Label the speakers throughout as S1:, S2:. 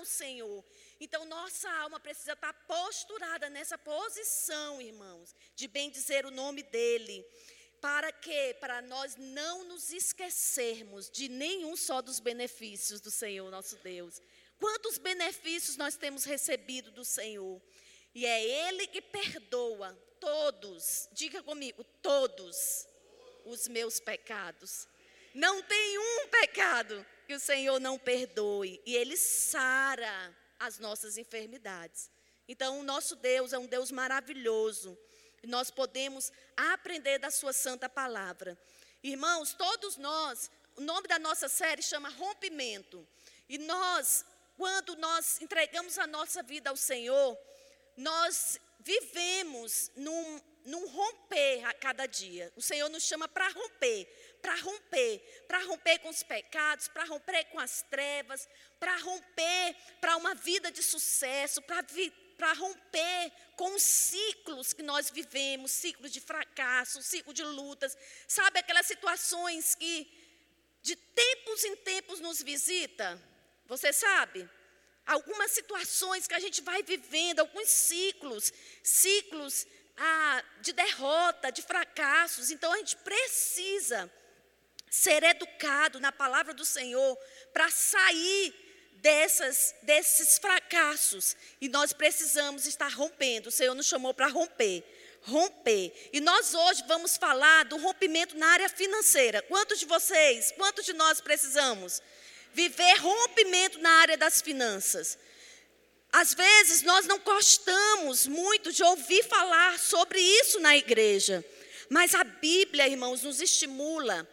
S1: ao Senhor. Então, nossa alma precisa estar posturada nessa posição, irmãos, de bem dizer o nome dEle. Para quê? Para nós não nos esquecermos de nenhum só dos benefícios do Senhor nosso Deus. Quantos benefícios nós temos recebido do Senhor? E é Ele que perdoa todos, diga comigo, todos os meus pecados. Não tem um pecado que o Senhor não perdoe. E Ele sara as nossas enfermidades. Então, o nosso Deus é um Deus maravilhoso. E nós podemos aprender da Sua santa palavra. Irmãos, todos nós, o nome da nossa série chama Rompimento. E nós, quando nós entregamos a nossa vida ao Senhor, nós vivemos num, num romper a cada dia. O Senhor nos chama para romper, para romper, para romper com os pecados, para romper com as trevas, para romper para uma vida de sucesso, para para romper com os ciclos que nós vivemos, ciclos de fracasso, ciclo de lutas, sabe aquelas situações que de tempos em tempos nos visita? Você sabe? Algumas situações que a gente vai vivendo, alguns ciclos, ciclos ah, de derrota, de fracassos. Então a gente precisa ser educado na palavra do Senhor para sair dessas, desses fracassos. E nós precisamos estar rompendo. O Senhor nos chamou para romper. Romper. E nós hoje vamos falar do rompimento na área financeira. Quantos de vocês, quantos de nós precisamos? Viver rompimento na área das finanças. Às vezes nós não gostamos muito de ouvir falar sobre isso na igreja, mas a Bíblia, irmãos, nos estimula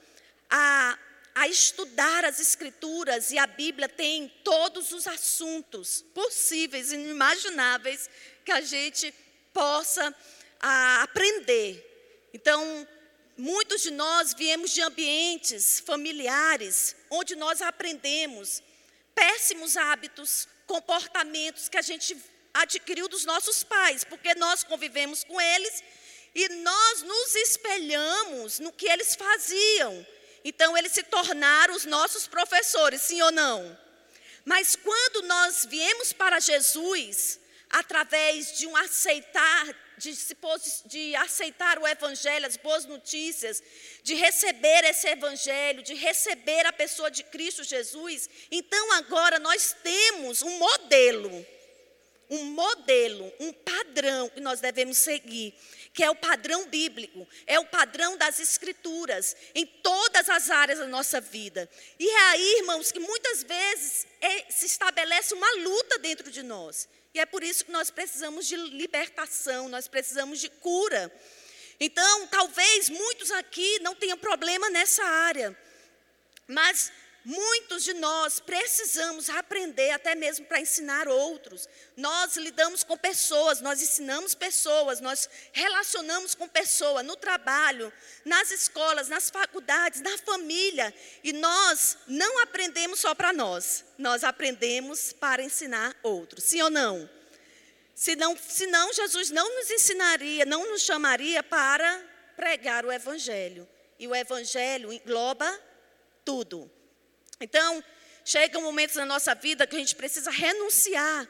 S1: a, a estudar as Escrituras e a Bíblia tem todos os assuntos possíveis e inimagináveis que a gente possa a, aprender. Então, muitos de nós viemos de ambientes familiares onde nós aprendemos péssimos hábitos, comportamentos que a gente adquiriu dos nossos pais, porque nós convivemos com eles e nós nos espelhamos no que eles faziam. Então, eles se tornaram os nossos professores, sim ou não? Mas quando nós viemos para Jesus, através de um aceitar, de, de, aceitar o Evangelho, as boas notícias, de receber esse Evangelho, de receber a pessoa de Cristo Jesus, então agora nós temos um modelo, um modelo, um padrão que nós devemos seguir que é o padrão bíblico, é o padrão das escrituras, em todas as áreas da nossa vida. E é aí, irmãos, que muitas vezes é, se estabelece uma luta dentro de nós. E é por isso que nós precisamos de libertação, nós precisamos de cura. Então, talvez muitos aqui não tenham problema nessa área, mas Muitos de nós precisamos aprender até mesmo para ensinar outros. Nós lidamos com pessoas, nós ensinamos pessoas, nós relacionamos com pessoas no trabalho, nas escolas, nas faculdades, na família. E nós não aprendemos só para nós, nós aprendemos para ensinar outros. Sim ou não? Senão, senão Jesus não nos ensinaria, não nos chamaria para pregar o Evangelho. E o Evangelho engloba tudo. Então, chegam momentos na nossa vida que a gente precisa renunciar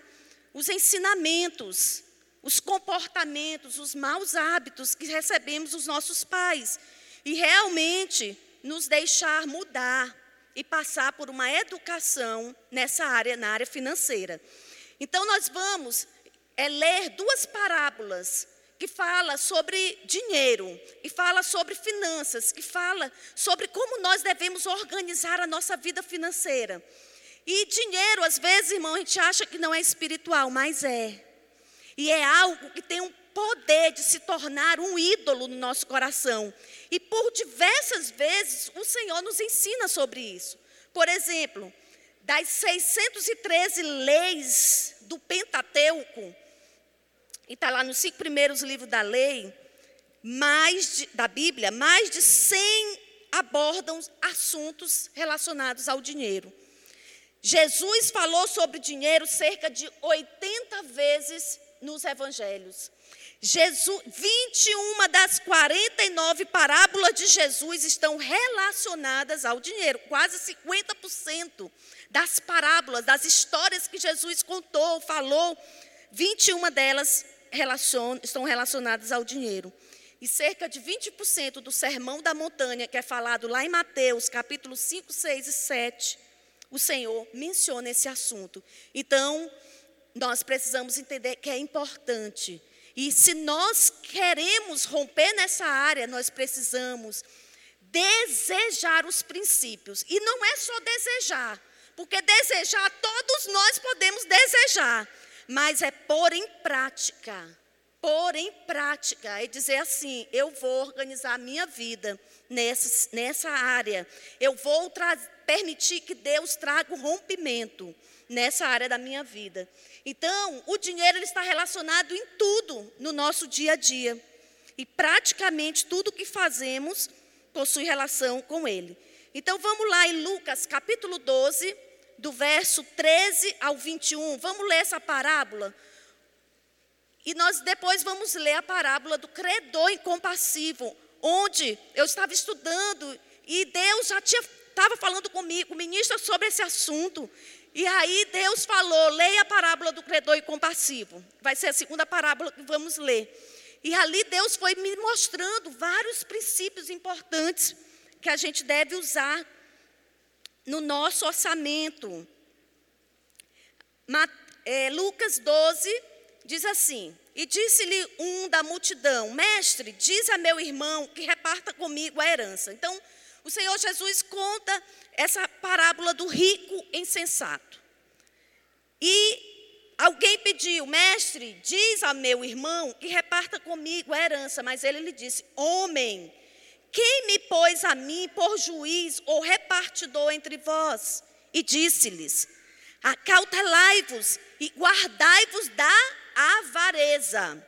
S1: os ensinamentos, os comportamentos, os maus hábitos que recebemos dos nossos pais e realmente nos deixar mudar e passar por uma educação nessa área, na área financeira. Então nós vamos é, ler duas parábolas que fala sobre dinheiro, e fala sobre finanças, que fala sobre como nós devemos organizar a nossa vida financeira. E dinheiro, às vezes, irmão, a gente acha que não é espiritual, mas é. E é algo que tem um poder de se tornar um ídolo no nosso coração. E por diversas vezes o Senhor nos ensina sobre isso. Por exemplo, das 613 leis do Pentateuco, e está lá nos cinco primeiros livros da lei, mais de, da Bíblia, mais de 100 abordam assuntos relacionados ao dinheiro. Jesus falou sobre dinheiro cerca de 80 vezes nos evangelhos. Jesus, 21 das 49 parábolas de Jesus estão relacionadas ao dinheiro, quase 50% das parábolas, das histórias que Jesus contou, falou, 21 delas relacion, estão relacionadas ao dinheiro. E cerca de 20% do sermão da montanha, que é falado lá em Mateus, capítulo 5, 6 e 7, o Senhor menciona esse assunto. Então, nós precisamos entender que é importante. E se nós queremos romper nessa área, nós precisamos desejar os princípios. E não é só desejar, porque desejar todos nós podemos desejar, mas é pôr em prática pôr em prática e dizer assim: eu vou organizar a minha vida nessa, nessa área, eu vou permitir que Deus traga o rompimento nessa área da minha vida. Então, o dinheiro ele está relacionado em tudo no nosso dia a dia. E praticamente tudo que fazemos possui relação com ele. Então vamos lá em Lucas capítulo 12, do verso 13 ao 21. Vamos ler essa parábola e nós depois vamos ler a parábola do credor incompassivo, onde eu estava estudando e Deus já tinha estava falando comigo, ministra sobre esse assunto. E aí Deus falou: leia a parábola do credor incompassivo. Vai ser a segunda parábola que vamos ler. E ali Deus foi me mostrando vários princípios importantes que a gente deve usar no nosso orçamento. É, Lucas 12, diz assim: E disse-lhe um da multidão: Mestre, diz a meu irmão que reparta comigo a herança. Então, o Senhor Jesus conta essa parábola do rico insensato. E alguém pediu: Mestre, diz a meu irmão que reparta comigo a herança. Mas ele lhe disse: Homem, quem me pôs a mim por juiz ou repartidor entre vós? E disse-lhes: Acautelai-vos e guardai-vos da avareza.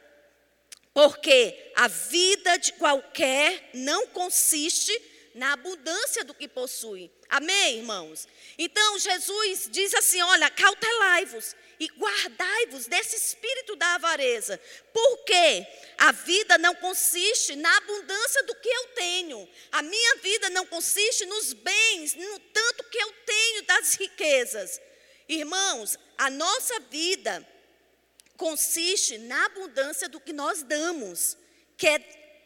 S1: Porque a vida de qualquer não consiste na abundância do que possui. Amém, irmãos? Então Jesus diz assim: olha, cautelai-vos e guardai-vos desse espírito da avareza, porque a vida não consiste na abundância do que eu tenho, a minha vida não consiste nos bens, no tanto que eu tenho das riquezas. Irmãos, a nossa vida consiste na abundância do que nós damos, que é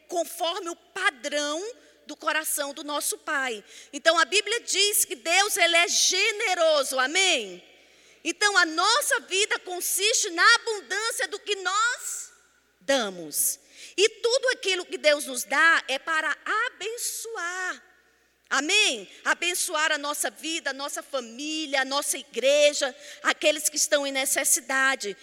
S1: conforme o padrão do coração do nosso Pai. Então a Bíblia diz que Deus ele é generoso, amém? Então a nossa vida consiste na abundância do que nós damos. E tudo aquilo que Deus nos dá é para abençoar. Amém? Abençoar a nossa vida, a nossa família, a nossa igreja, aqueles que estão em necessidade.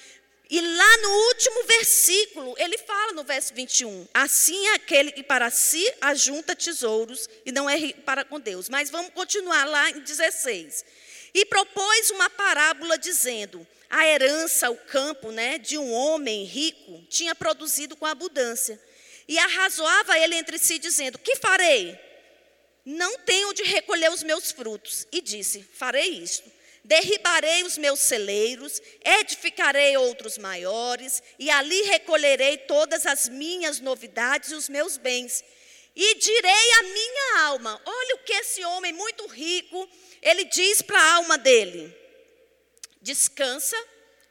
S1: E lá no último versículo, ele fala no verso 21, assim é aquele que para si ajunta tesouros e não é para com Deus. Mas vamos continuar lá em 16. E propôs uma parábola dizendo: a herança, o campo, né, de um homem rico tinha produzido com abundância. E arrazoava ele entre si dizendo: Que farei? Não tenho de recolher os meus frutos. E disse: Farei isto Derribarei os meus celeiros, edificarei outros maiores, e ali recolherei todas as minhas novidades e os meus bens. E direi à minha alma: olha o que esse homem muito rico, ele diz para a alma dele: descansa,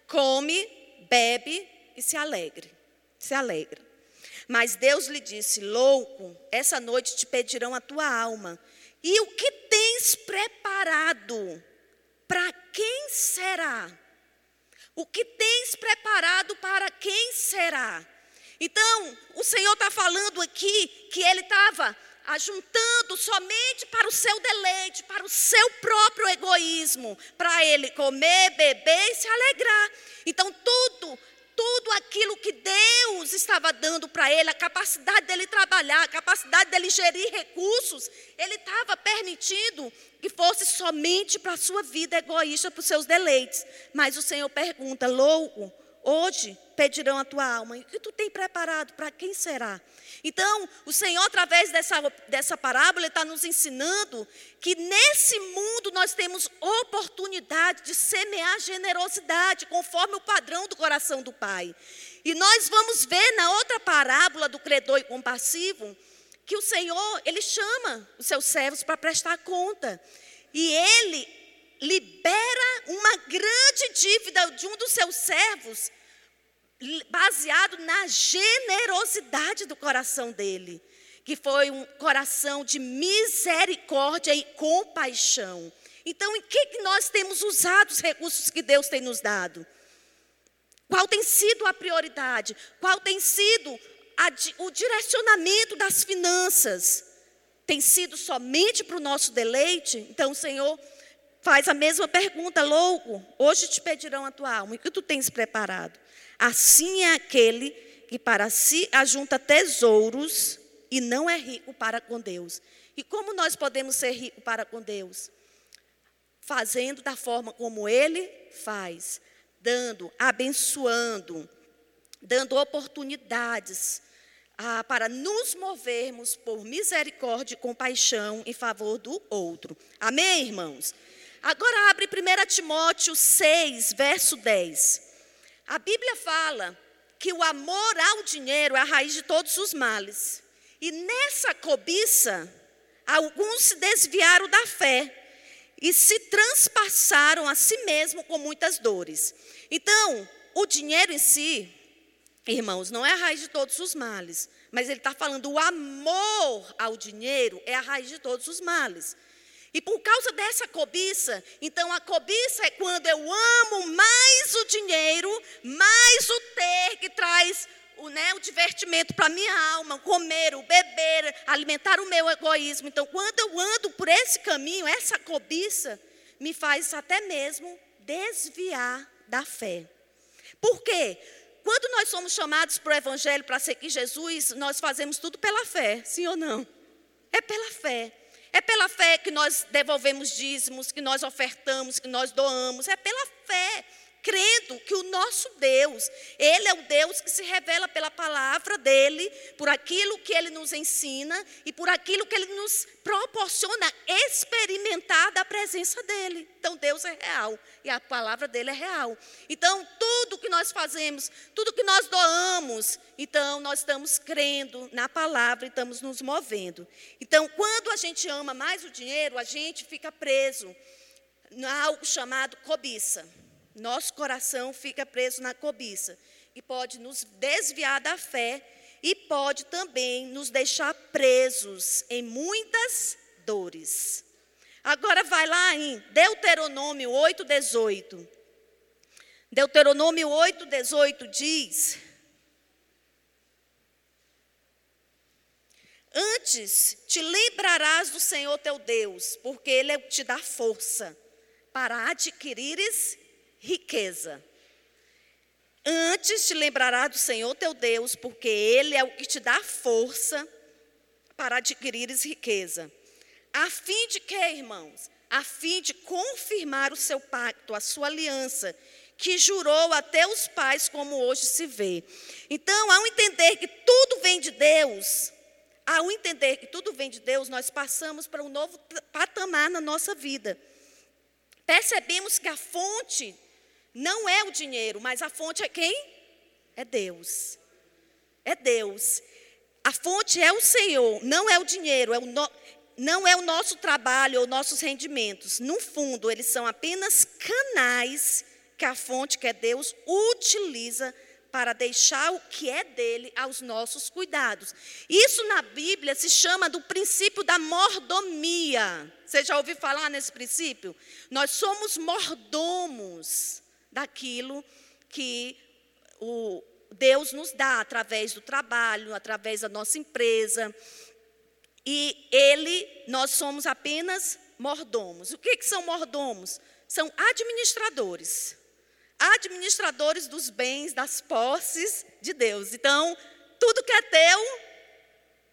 S1: come, bebe e se alegre. Se alegra. Mas Deus lhe disse: louco, essa noite te pedirão a tua alma. E o que tens preparado? Para quem será? O que tens preparado para quem será? Então, o Senhor está falando aqui que ele estava ajuntando somente para o seu deleite, para o seu próprio egoísmo, para ele comer, beber e se alegrar. Então, tudo tudo aquilo que Deus estava dando para ele, a capacidade dele trabalhar, a capacidade dele gerir recursos, ele estava permitindo que fosse somente para a sua vida egoísta, para os seus deleites. Mas o Senhor pergunta: louco, hoje pedirão a tua alma. E o que tu tem preparado? Para quem será? Então, o Senhor, através dessa, dessa parábola, está nos ensinando que nesse mundo nós temos oportunidade de semear generosidade, conforme o padrão do coração do Pai. E nós vamos ver na outra parábola do credor e compassivo, que o Senhor, Ele chama os seus servos para prestar conta. E Ele libera uma grande dívida de um dos seus servos, baseado na generosidade do coração dele, que foi um coração de misericórdia e compaixão. Então, em que, que nós temos usado os recursos que Deus tem nos dado? Qual tem sido a prioridade? Qual tem sido a, o direcionamento das finanças? Tem sido somente para o nosso deleite? Então, Senhor faz a mesma pergunta, louco. Hoje te pedirão a tua alma. E o que tu tens preparado? Assim é aquele que para si ajunta tesouros e não é rico para com Deus. E como nós podemos ser ricos para com Deus? Fazendo da forma como Ele faz, dando, abençoando, dando oportunidades ah, para nos movermos por misericórdia e compaixão em favor do outro. Amém, irmãos? Agora abre 1 Timóteo 6, verso 10. A Bíblia fala que o amor ao dinheiro é a raiz de todos os males. E nessa cobiça, alguns se desviaram da fé e se transpassaram a si mesmo com muitas dores. Então, o dinheiro em si, irmãos, não é a raiz de todos os males, mas ele está falando o amor ao dinheiro é a raiz de todos os males. E por causa dessa cobiça, então a cobiça é quando eu amo mais o dinheiro, mais o ter que traz o, né, o divertimento para minha alma, comer, o beber, alimentar o meu egoísmo. Então, quando eu ando por esse caminho, essa cobiça me faz até mesmo desviar da fé. Por quê? Quando nós somos chamados para o Evangelho para seguir Jesus, nós fazemos tudo pela fé, sim ou não? É pela fé. É pela fé que nós devolvemos dízimos, que nós ofertamos, que nós doamos. É pela fé crendo que o nosso Deus, Ele é o Deus que se revela pela palavra dEle, por aquilo que Ele nos ensina e por aquilo que Ele nos proporciona experimentar da presença dEle. Então Deus é real e a palavra dEle é real. Então tudo que nós fazemos, tudo que nós doamos, então nós estamos crendo na palavra e estamos nos movendo. Então quando a gente ama mais o dinheiro, a gente fica preso a algo chamado cobiça. Nosso coração fica preso na cobiça e pode nos desviar da fé e pode também nos deixar presos em muitas dores. Agora vai lá em Deuteronômio 8:18. Deuteronômio 8:18 diz: Antes te lembrarás do Senhor teu Deus, porque ele te dá força para adquirires riqueza. Antes te lembrará do Senhor teu Deus, porque Ele é o que te dá força para adquirires riqueza. A fim de que, irmãos? A fim de confirmar o seu pacto, a sua aliança, que jurou até os pais, como hoje se vê. Então, ao entender que tudo vem de Deus, ao entender que tudo vem de Deus, nós passamos para um novo patamar na nossa vida. Percebemos que a fonte não é o dinheiro, mas a fonte é quem? É Deus. É Deus. A fonte é o Senhor, não é o dinheiro, é o no, não é o nosso trabalho ou nossos rendimentos. No fundo, eles são apenas canais que a fonte, que é Deus, utiliza para deixar o que é dele aos nossos cuidados. Isso na Bíblia se chama do princípio da mordomia. Você já ouviu falar nesse princípio? Nós somos mordomos daquilo que o Deus nos dá através do trabalho, através da nossa empresa. E ele, nós somos apenas mordomos. O que, que são mordomos? São administradores. Administradores dos bens, das posses de Deus. Então, tudo que é teu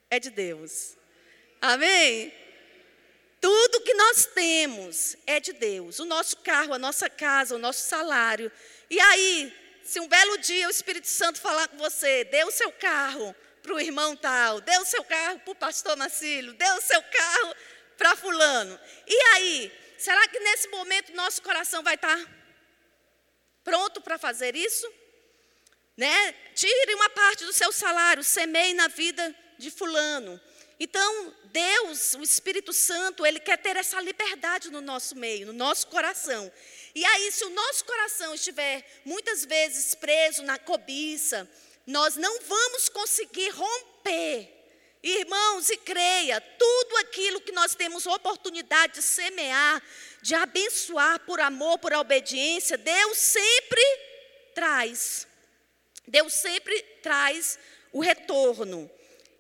S1: é de Deus. Amém? Tudo que nós temos é de Deus. O nosso carro, a nossa casa, o nosso salário. E aí, se um belo dia o Espírito Santo falar com você, dê o seu carro para o irmão tal, dê o seu carro para o pastor Marcílio, dê o seu carro para fulano. E aí, será que nesse momento nosso coração vai estar pronto para fazer isso? Né? Tire uma parte do seu salário, semeie na vida de fulano. Então, Deus, o Espírito Santo, ele quer ter essa liberdade no nosso meio, no nosso coração. E aí, se o nosso coração estiver muitas vezes preso na cobiça, nós não vamos conseguir romper. Irmãos, e creia, tudo aquilo que nós temos oportunidade de semear, de abençoar por amor, por obediência, Deus sempre traz. Deus sempre traz o retorno.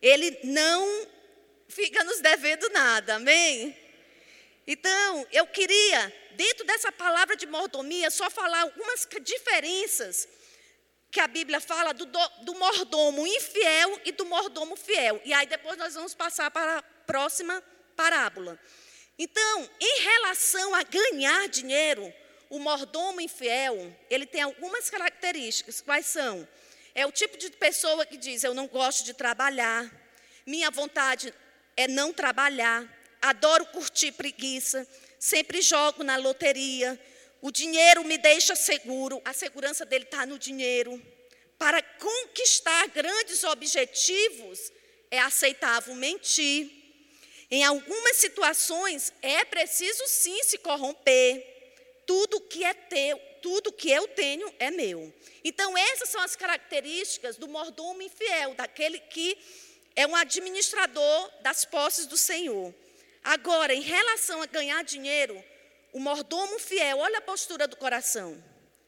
S1: Ele não fica nos devendo nada, amém? Então, eu queria, dentro dessa palavra de mordomia, só falar algumas diferenças que a Bíblia fala do, do, mordomo infiel e do mordomo fiel. E aí depois nós vamos passar para a próxima parábola. Então, em relação a ganhar dinheiro, o mordomo infiel, ele tem algumas características. Quais são? É o tipo de pessoa que diz: Eu não gosto de trabalhar, minha vontade é não trabalhar, adoro curtir preguiça, sempre jogo na loteria, o dinheiro me deixa seguro, a segurança dele está no dinheiro. Para conquistar grandes objetivos, é aceitável mentir. Em algumas situações, é preciso sim se corromper. Tudo que é teu, tudo que eu tenho é meu. Então, essas são as características do mordomo infiel, daquele que é um administrador das posses do Senhor. Agora, em relação a ganhar dinheiro, o mordomo fiel, olha a postura do coração.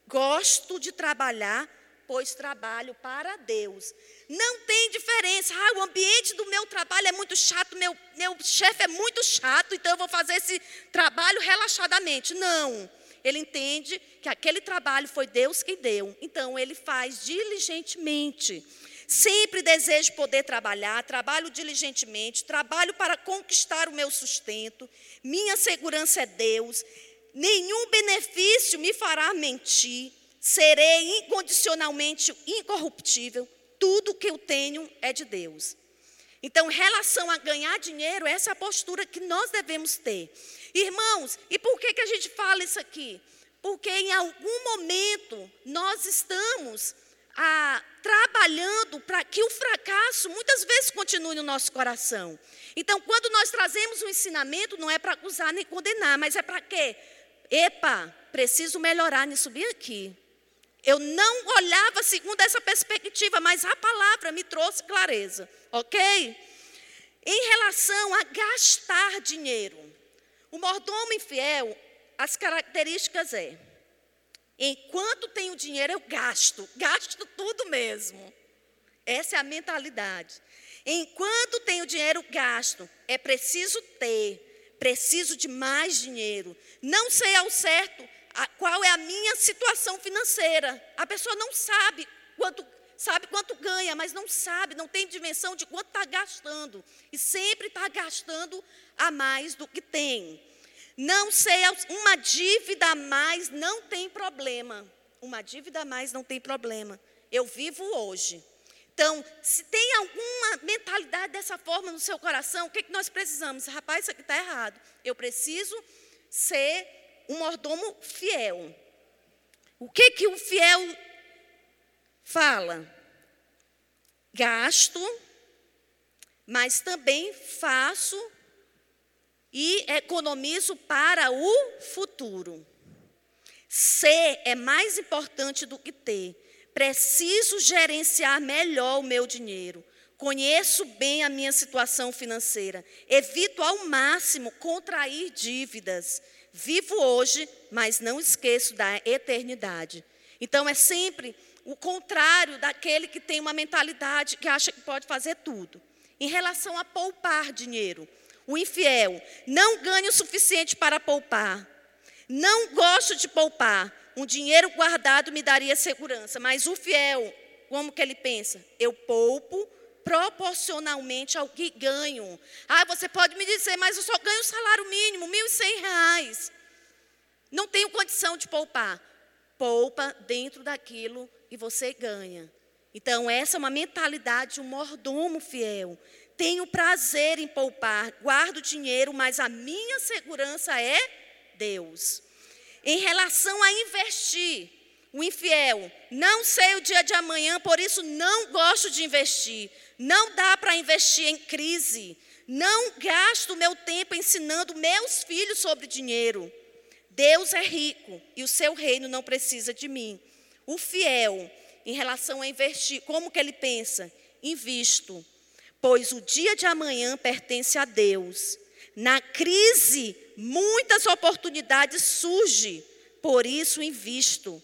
S1: Gosto de trabalhar, pois trabalho para Deus. Não tem diferença. Ah, o ambiente do meu trabalho é muito chato, meu, meu chefe é muito chato, então eu vou fazer esse trabalho relaxadamente. Não. Ele entende que aquele trabalho foi Deus que deu. Então ele faz diligentemente. Sempre desejo poder trabalhar, trabalho diligentemente, trabalho para conquistar o meu sustento. Minha segurança é Deus. Nenhum benefício me fará mentir. Serei incondicionalmente incorruptível. Tudo que eu tenho é de Deus. Então, em relação a ganhar dinheiro, essa é a postura que nós devemos ter. Irmãos, e por que, que a gente fala isso aqui? Porque em algum momento nós estamos ah, trabalhando para que o fracasso muitas vezes continue no nosso coração. Então, quando nós trazemos um ensinamento, não é para acusar nem condenar, mas é para quê? Epa, preciso melhorar nisso bem aqui. Eu não olhava segundo essa perspectiva, mas a palavra me trouxe clareza, ok? Em relação a gastar dinheiro, o mordomo infiel, as características é Enquanto tenho dinheiro, eu gasto, gasto tudo mesmo. Essa é a mentalidade. Enquanto tenho dinheiro, gasto. É preciso ter, preciso de mais dinheiro. Não sei ao certo qual é a minha situação financeira. A pessoa não sabe quanto sabe quanto ganha, mas não sabe, não tem dimensão de quanto está gastando. E sempre está gastando a mais do que tem. Não sei, uma dívida a mais não tem problema. Uma dívida a mais não tem problema. Eu vivo hoje. Então, se tem alguma mentalidade dessa forma no seu coração, o que, que nós precisamos? Rapaz, isso aqui está errado. Eu preciso ser um mordomo fiel. O que, que o fiel fala? Gasto, mas também faço e economizo para o futuro. Ser é mais importante do que ter. Preciso gerenciar melhor o meu dinheiro. Conheço bem a minha situação financeira. Evito ao máximo contrair dívidas. Vivo hoje, mas não esqueço da eternidade. Então é sempre o contrário daquele que tem uma mentalidade que acha que pode fazer tudo. Em relação a poupar dinheiro, o infiel, não ganho o suficiente para poupar. Não gosto de poupar. Um dinheiro guardado me daria segurança. Mas o fiel, como que ele pensa? Eu poupo proporcionalmente ao que ganho. Ah, você pode me dizer, mas eu só ganho o salário mínimo, R$ 1.100. Não tenho condição de poupar. poupa dentro daquilo e você ganha. Então, essa é uma mentalidade de um mordomo fiel. Tenho prazer em poupar, guardo dinheiro, mas a minha segurança é Deus. Em relação a investir, o infiel, não sei o dia de amanhã, por isso não gosto de investir. Não dá para investir em crise. Não gasto meu tempo ensinando meus filhos sobre dinheiro. Deus é rico e o seu reino não precisa de mim. O fiel, em relação a investir, como que ele pensa? Invisto, pois o dia de amanhã pertence a Deus. Na crise, muitas oportunidades surgem, por isso invisto.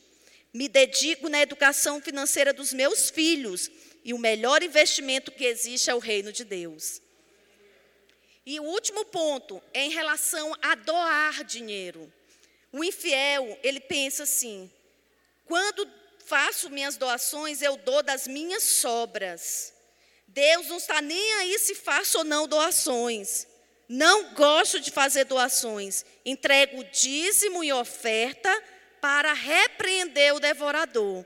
S1: Me dedico na educação financeira dos meus filhos e o melhor investimento que existe é o reino de Deus. E o último ponto é em relação a doar dinheiro. O infiel, ele pensa assim: quando faço minhas doações, eu dou das minhas sobras. Deus não está nem aí se faço ou não doações. Não gosto de fazer doações. Entrego dízimo e oferta para repreender o devorador.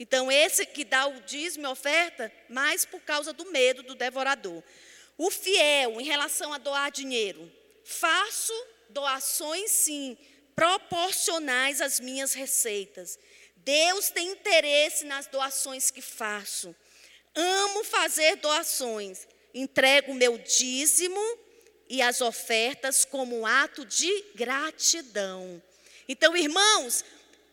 S1: Então, esse que dá o dízimo e oferta, mais por causa do medo do devorador. O fiel, em relação a doar dinheiro, faço doações sim, proporcionais às minhas receitas. Deus tem interesse nas doações que faço. Amo fazer doações. Entrego o meu dízimo e as ofertas como um ato de gratidão. Então, irmãos,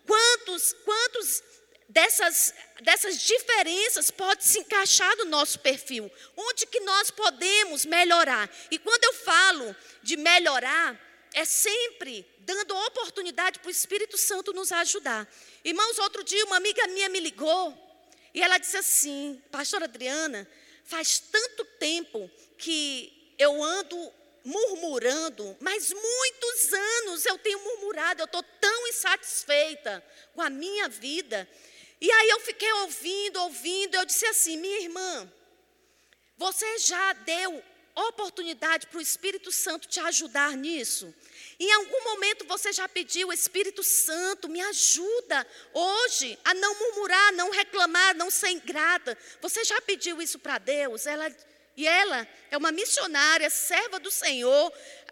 S1: quantos, quantos dessas, dessas diferenças pode se encaixar no nosso perfil? Onde que nós podemos melhorar? E quando eu falo de melhorar, é sempre dando oportunidade para o Espírito Santo nos ajudar. Irmãos, outro dia uma amiga minha me ligou e ela disse assim: Pastora Adriana, faz tanto tempo que eu ando murmurando, mas muitos anos eu tenho murmurado, eu estou tão insatisfeita com a minha vida. E aí eu fiquei ouvindo, ouvindo, eu disse assim: minha irmã, você já deu oportunidade para o Espírito Santo te ajudar nisso? Em algum momento você já pediu, Espírito Santo, me ajuda hoje a não murmurar, não reclamar, não ser ingrata. Você já pediu isso para Deus? Ela, e ela é uma missionária, serva do Senhor,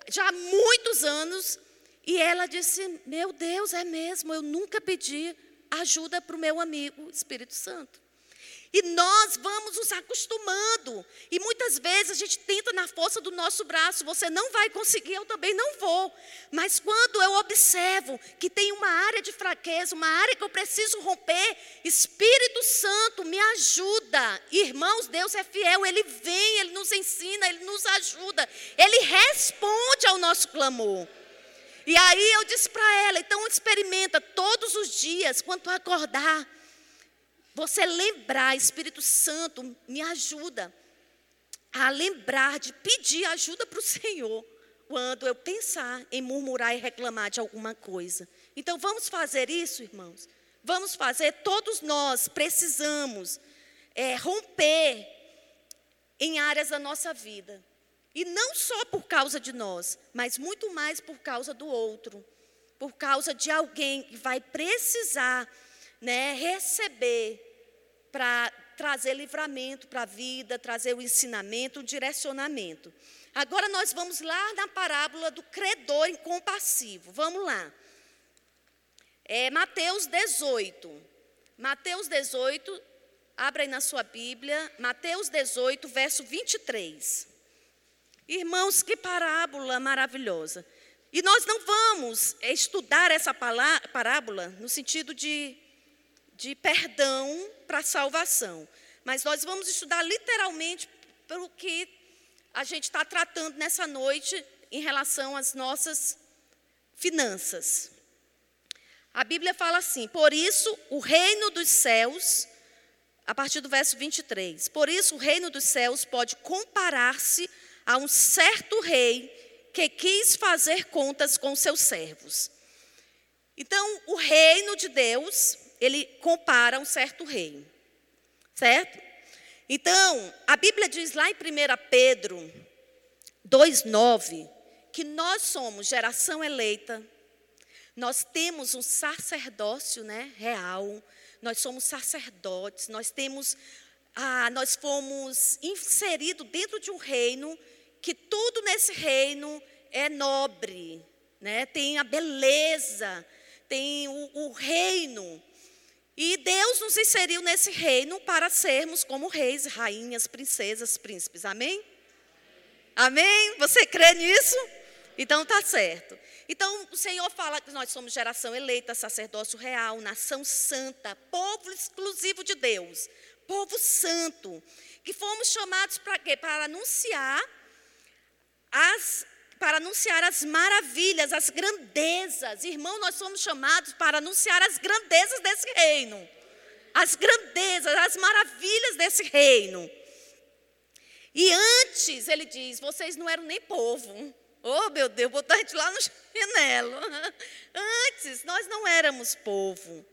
S1: já há muitos anos. E ela disse: Meu Deus, é mesmo, eu nunca pedi ajuda para o meu amigo Espírito Santo. E nós vamos nos acostumando. E muitas vezes a gente tenta na força do nosso braço, você não vai conseguir, eu também não vou. Mas quando eu observo que tem uma área de fraqueza, uma área que eu preciso romper, Espírito Santo me ajuda. Irmãos, Deus é fiel, ele vem, ele nos ensina, ele nos ajuda. Ele responde ao nosso clamor. E aí eu disse para ela, então experimenta todos os dias, quando acordar, você lembrar, Espírito Santo, me ajuda a lembrar de pedir ajuda para o Senhor quando eu pensar em murmurar e reclamar de alguma coisa. Então vamos fazer isso, irmãos. Vamos fazer, todos nós precisamos é, romper em áreas da nossa vida. E não só por causa de nós, mas muito mais por causa do outro. Por causa de alguém que vai precisar né, receber para trazer livramento para a vida, trazer o ensinamento, o direcionamento. Agora nós vamos lá na parábola do credor incompassivo. Vamos lá. É Mateus 18. Mateus 18, abra aí na sua Bíblia, Mateus 18, verso 23. Irmãos, que parábola maravilhosa. E nós não vamos estudar essa parábola no sentido de, de perdão para salvação, mas nós vamos estudar literalmente pelo que a gente está tratando nessa noite em relação às nossas finanças. A Bíblia fala assim: por isso o reino dos céus, a partir do verso 23, por isso o reino dos céus pode comparar-se a um certo rei que quis fazer contas com seus servos. Então, o reino de Deus, ele compara um certo rei. Certo? Então, a Bíblia diz lá em 1 Pedro 2,9 que nós somos geração eleita, Nós temos um sacerdócio né, real, nós somos sacerdotes, nós temos, ah, nós fomos inseridos dentro de um reino que tudo nesse reino é nobre, né? tem a beleza, tem o, o reino. E Deus nos inseriu nesse reino para sermos como reis, rainhas, princesas, príncipes. Amém? Amém? Você crê nisso? Então tá certo. Então o Senhor fala que nós somos geração eleita, sacerdócio real, nação santa, povo exclusivo de Deus, povo santo, que fomos chamados para quê? Para anunciar as para anunciar as maravilhas, as grandezas. Irmão, nós somos chamados para anunciar as grandezas desse reino. As grandezas, as maravilhas desse reino. E antes, ele diz: vocês não eram nem povo. Oh, meu Deus, botar a gente lá no chinelo. Antes, nós não éramos povo.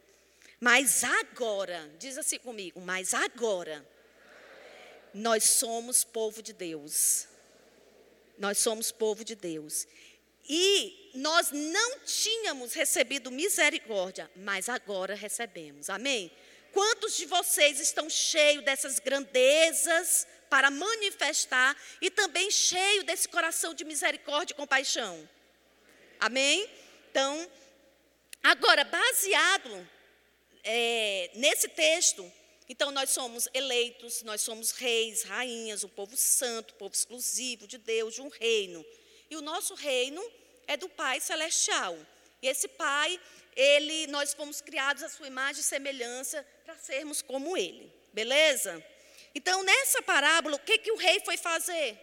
S1: Mas agora, diz assim comigo, mas agora, nós somos povo de Deus. Nós somos povo de Deus. E nós não tínhamos recebido misericórdia, mas agora recebemos. Amém? Quantos de vocês estão cheios dessas grandezas para manifestar e também cheio desse coração de misericórdia e compaixão? Amém? Então, agora, baseado é, nesse texto, então, nós somos eleitos, nós somos reis, rainhas, o povo santo, o povo exclusivo de Deus, de um reino. E o nosso reino é do Pai Celestial. E esse Pai, ele, nós fomos criados à sua imagem e semelhança para sermos como ele. Beleza? Então, nessa parábola, o que, que o rei foi fazer?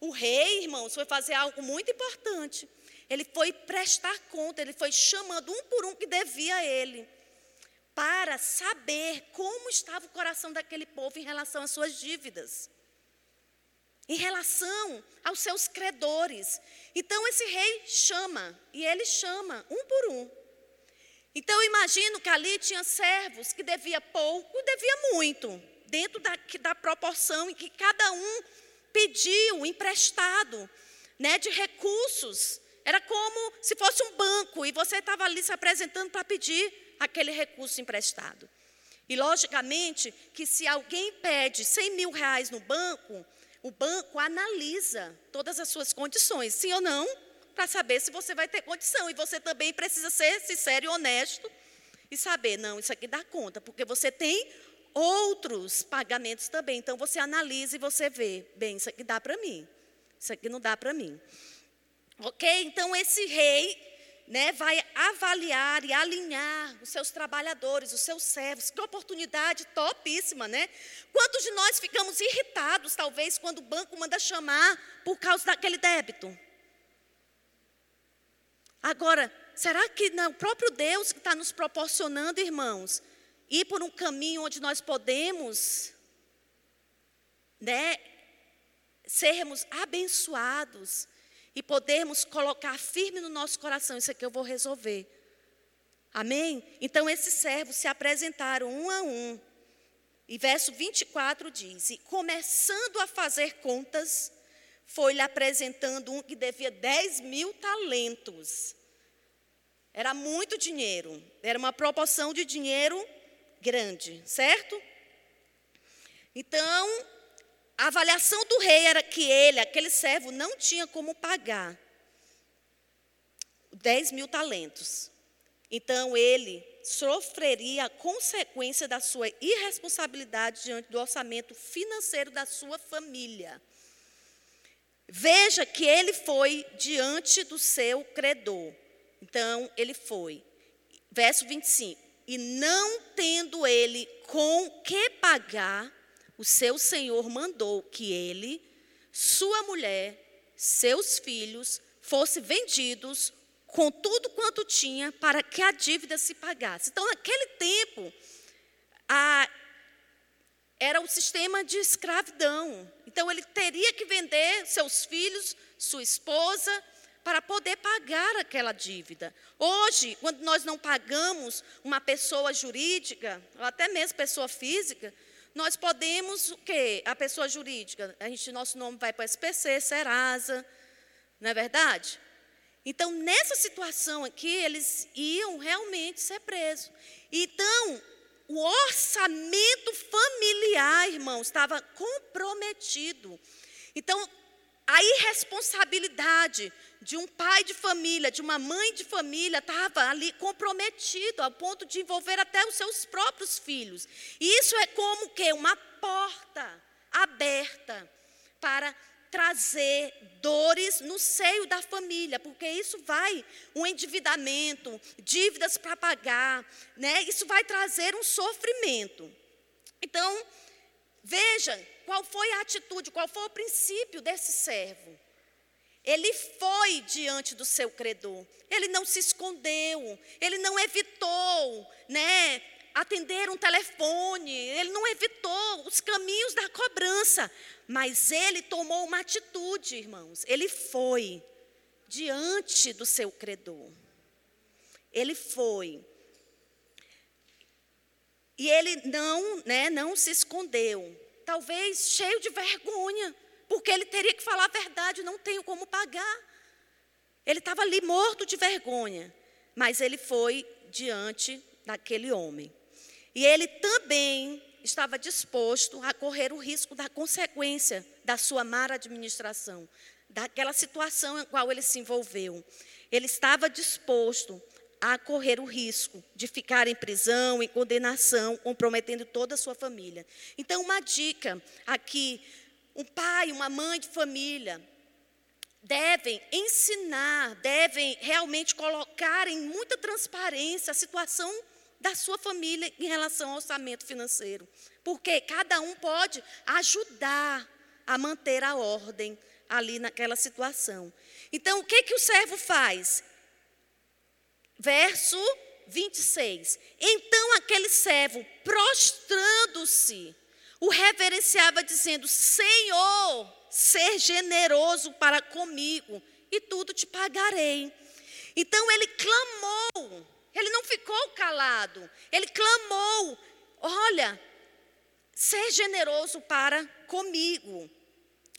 S1: O rei, irmãos, foi fazer algo muito importante. Ele foi prestar conta, ele foi chamando um por um que devia a ele para saber como estava o coração daquele povo em relação às suas dívidas, em relação aos seus credores. Então esse rei chama, e ele chama um por um. Então eu imagino que ali tinha servos que devia pouco e devia muito, dentro da, da proporção em que cada um pediu emprestado, né, de recursos. Era como se fosse um banco e você estava ali se apresentando para pedir aquele recurso emprestado. E, logicamente, que se alguém pede 100 mil reais no banco, o banco analisa todas as suas condições, sim ou não, para saber se você vai ter condição. E você também precisa ser sincero e honesto e saber, não, isso aqui dá conta, porque você tem outros pagamentos também. Então, você analisa e você vê, bem, isso aqui dá para mim, isso aqui não dá para mim. Ok? Então, esse rei né, vai avaliar e alinhar os seus trabalhadores, os seus servos. Que oportunidade topíssima, né? Quantos de nós ficamos irritados, talvez, quando o banco manda chamar por causa daquele débito? Agora, será que não, o próprio Deus que está nos proporcionando, irmãos, ir por um caminho onde nós podemos, né, sermos abençoados, e podermos colocar firme no nosso coração: isso aqui eu vou resolver. Amém? Então esses servos se apresentaram um a um. E verso 24 diz: E começando a fazer contas, foi-lhe apresentando um que devia 10 mil talentos. Era muito dinheiro, era uma proporção de dinheiro grande, certo? Então, a avaliação do rei era que ele, aquele servo, não tinha como pagar 10 mil talentos. Então ele sofreria a consequência da sua irresponsabilidade diante do orçamento financeiro da sua família. Veja que ele foi diante do seu credor. Então ele foi. Verso 25. E não tendo ele com que pagar, o seu senhor mandou que ele, sua mulher, seus filhos fossem vendidos com tudo quanto tinha para que a dívida se pagasse. Então, naquele tempo, a, era o sistema de escravidão. Então, ele teria que vender seus filhos, sua esposa, para poder pagar aquela dívida. Hoje, quando nós não pagamos uma pessoa jurídica, ou até mesmo pessoa física, nós podemos, o quê? A pessoa jurídica, a gente, nosso nome vai para SPC, Serasa, não é verdade? Então, nessa situação aqui, eles iam realmente ser presos. Então, o orçamento familiar, irmãos, estava comprometido. Então, a irresponsabilidade de um pai de família, de uma mãe de família, estava ali comprometido ao ponto de envolver até os seus próprios filhos. E isso é como que uma porta aberta para trazer dores no seio da família, porque isso vai um endividamento, dívidas para pagar, né? Isso vai trazer um sofrimento. Então, veja qual foi a atitude, qual foi o princípio desse servo. Ele foi diante do seu credor. Ele não se escondeu, ele não evitou, né, atender um telefone, ele não evitou os caminhos da cobrança, mas ele tomou uma atitude, irmãos. Ele foi diante do seu credor. Ele foi. E ele não, né, não se escondeu. Talvez cheio de vergonha, porque ele teria que falar a verdade, não tenho como pagar. Ele estava ali morto de vergonha, mas ele foi diante daquele homem. E ele também estava disposto a correr o risco da consequência da sua má administração, daquela situação em qual ele se envolveu. Ele estava disposto a correr o risco de ficar em prisão, em condenação, comprometendo toda a sua família. Então, uma dica aqui: um pai, uma mãe de família devem ensinar, devem realmente colocar em muita transparência a situação da sua família em relação ao orçamento financeiro. Porque cada um pode ajudar a manter a ordem ali naquela situação. Então, o que, que o servo faz? Verso 26. Então aquele servo, prostrando-se, o reverenciava, dizendo: Senhor, ser generoso para comigo, e tudo te pagarei. Então ele clamou ele não ficou calado, ele clamou: Olha, ser generoso para comigo,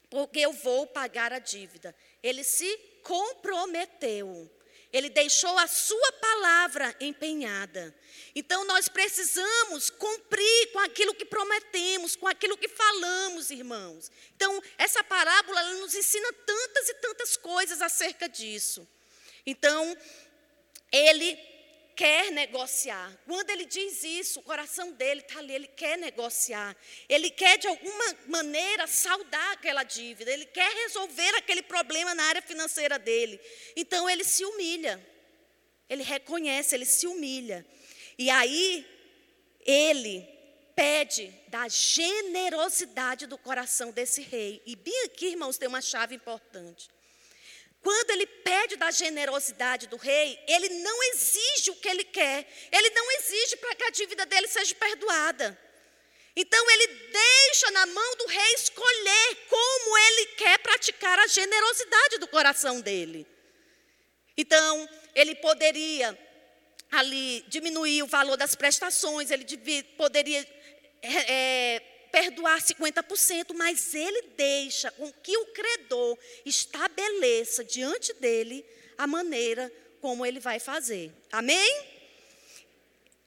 S1: porque eu vou pagar a dívida. Ele se comprometeu. Ele deixou a sua palavra empenhada. Então nós precisamos cumprir com aquilo que prometemos, com aquilo que falamos, irmãos. Então essa parábola nos ensina tantas e tantas coisas acerca disso. Então ele quer negociar. Quando ele diz isso, o coração dele está ali, ele quer negociar. Ele quer, de alguma maneira, saldar aquela dívida. Ele quer resolver aquele problema na área financeira dele. Então, ele se humilha. Ele reconhece, ele se humilha. E aí, ele pede da generosidade do coração desse rei. E bem aqui, irmãos, tem uma chave importante. Quando ele pede da generosidade do rei, ele não exige o que ele quer. Ele não exige para que a dívida dele seja perdoada. Então ele deixa na mão do rei escolher como ele quer praticar a generosidade do coração dele. Então, ele poderia ali diminuir o valor das prestações, ele poderia é, perdoar 50%, mas ele deixa com que o credor estabeleça diante dele a maneira como ele vai fazer. Amém?